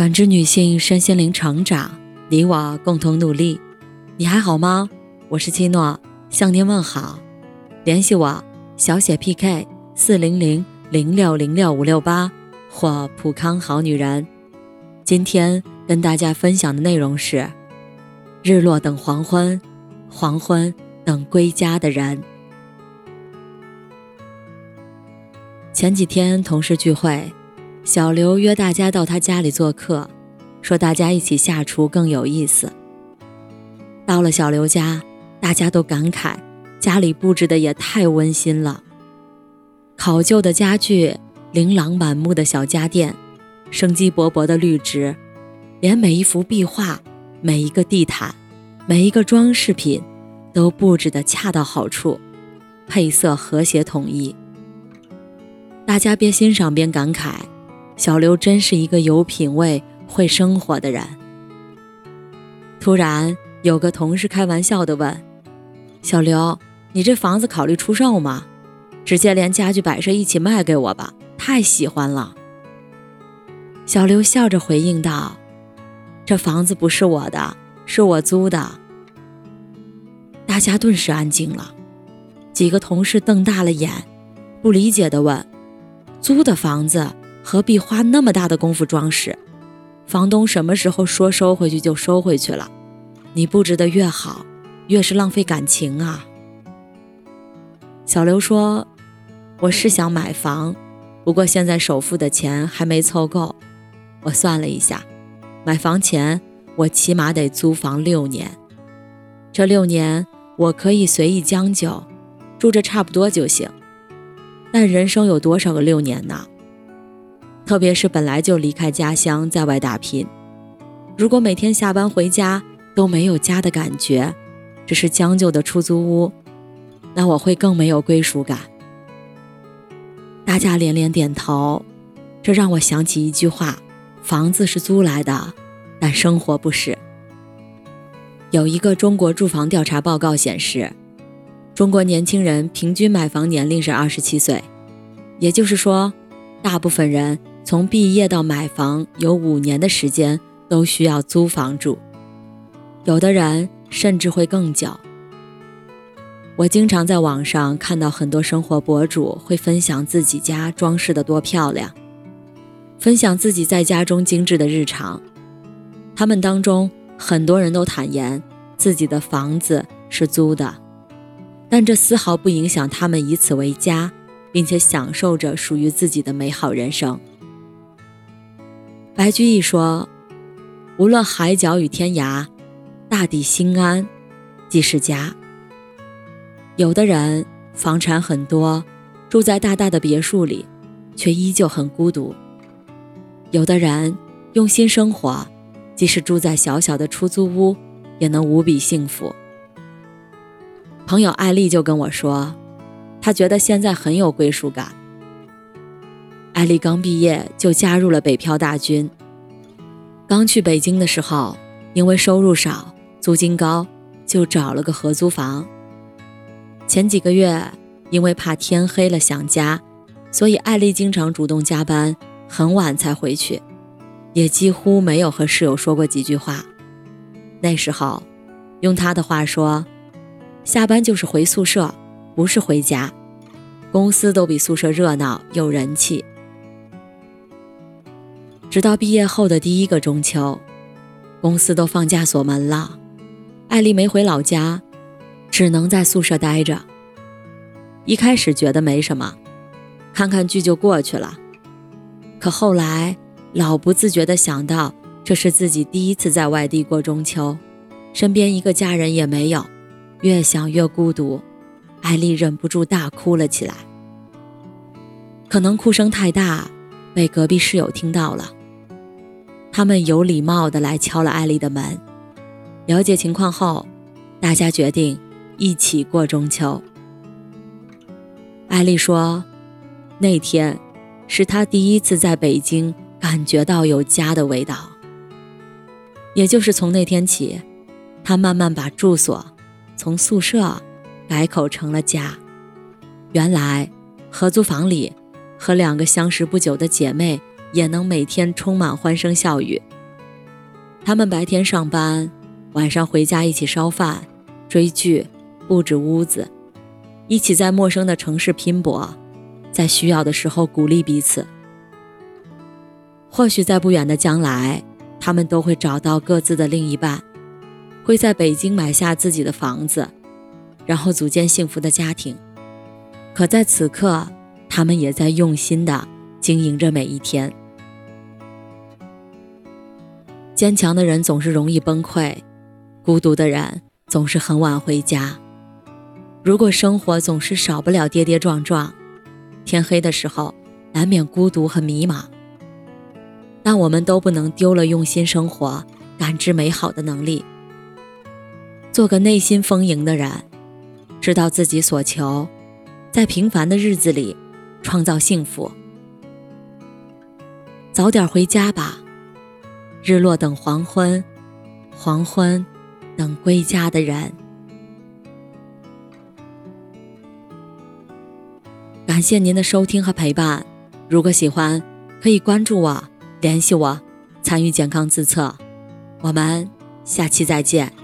感知女性身心灵成长，你我共同努力。你还好吗？我是七诺，向您问好。联系我小写 PK 四零零零六零六五六八或普康好女人。今天跟大家分享的内容是：日落等黄昏，黄昏等归家的人。前几天同事聚会。小刘约大家到他家里做客，说大家一起下厨更有意思。到了小刘家，大家都感慨家里布置的也太温馨了。考究的家具，琳琅满目的小家电，生机勃勃的绿植，连每一幅壁画、每一个地毯、每一个装饰品，都布置的恰到好处，配色和谐统一。大家边欣赏边感慨。小刘真是一个有品位、会生活的人。突然，有个同事开玩笑地问：“小刘，你这房子考虑出售吗？直接连家具摆设一起卖给我吧，太喜欢了。”小刘笑着回应道：“这房子不是我的，是我租的。”大家顿时安静了，几个同事瞪大了眼，不理解地问：“租的房子？”何必花那么大的功夫装饰？房东什么时候说收回去就收回去了？你布置的越好，越是浪费感情啊！小刘说：“我是想买房，不过现在首付的钱还没凑够。我算了一下，买房前我起码得租房六年。这六年我可以随意将就，住着差不多就行。但人生有多少个六年呢？”特别是本来就离开家乡，在外打拼，如果每天下班回家都没有家的感觉，只是将就的出租屋，那我会更没有归属感。大家连连点头，这让我想起一句话：房子是租来的，但生活不是。有一个中国住房调查报告显示，中国年轻人平均买房年龄是二十七岁，也就是说，大部分人。从毕业到买房有五年的时间都需要租房住，有的人甚至会更久。我经常在网上看到很多生活博主会分享自己家装饰的多漂亮，分享自己在家中精致的日常。他们当中很多人都坦言自己的房子是租的，但这丝毫不影响他们以此为家，并且享受着属于自己的美好人生。白居易说：“无论海角与天涯，大抵心安即是家。”有的人房产很多，住在大大的别墅里，却依旧很孤独；有的人用心生活，即使住在小小的出租屋，也能无比幸福。朋友艾丽就跟我说，她觉得现在很有归属感。艾丽刚毕业就加入了北漂大军。刚去北京的时候，因为收入少、租金高，就找了个合租房。前几个月，因为怕天黑了想家，所以艾丽经常主动加班，很晚才回去，也几乎没有和室友说过几句话。那时候，用她的话说，下班就是回宿舍，不是回家。公司都比宿舍热闹有人气。直到毕业后的第一个中秋，公司都放假锁门了，艾丽没回老家，只能在宿舍待着。一开始觉得没什么，看看剧就过去了。可后来老不自觉地想到，这是自己第一次在外地过中秋，身边一个家人也没有，越想越孤独，艾丽忍不住大哭了起来。可能哭声太大，被隔壁室友听到了。他们有礼貌地来敲了艾丽的门，了解情况后，大家决定一起过中秋。艾丽说：“那天是她第一次在北京感觉到有家的味道。”也就是从那天起，她慢慢把住所从宿舍改口成了家。原来合租房里和两个相识不久的姐妹。也能每天充满欢声笑语，他们白天上班，晚上回家一起烧饭、追剧、布置屋子，一起在陌生的城市拼搏，在需要的时候鼓励彼此。或许在不远的将来，他们都会找到各自的另一半，会在北京买下自己的房子，然后组建幸福的家庭。可在此刻，他们也在用心的经营着每一天。坚强的人总是容易崩溃，孤独的人总是很晚回家。如果生活总是少不了跌跌撞撞，天黑的时候难免孤独和迷茫。但我们都不能丢了用心生活、感知美好的能力。做个内心丰盈的人，知道自己所求，在平凡的日子里创造幸福。早点回家吧。日落等黄昏，黄昏等归家的人。感谢您的收听和陪伴。如果喜欢，可以关注我，联系我，参与健康自测。我们下期再见。